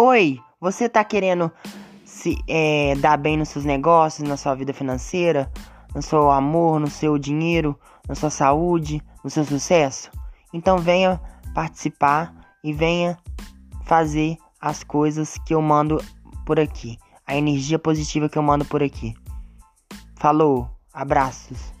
Oi, você tá querendo se é, dar bem nos seus negócios, na sua vida financeira, no seu amor, no seu dinheiro, na sua saúde, no seu sucesso? Então venha participar e venha fazer as coisas que eu mando por aqui, a energia positiva que eu mando por aqui. Falou, abraços.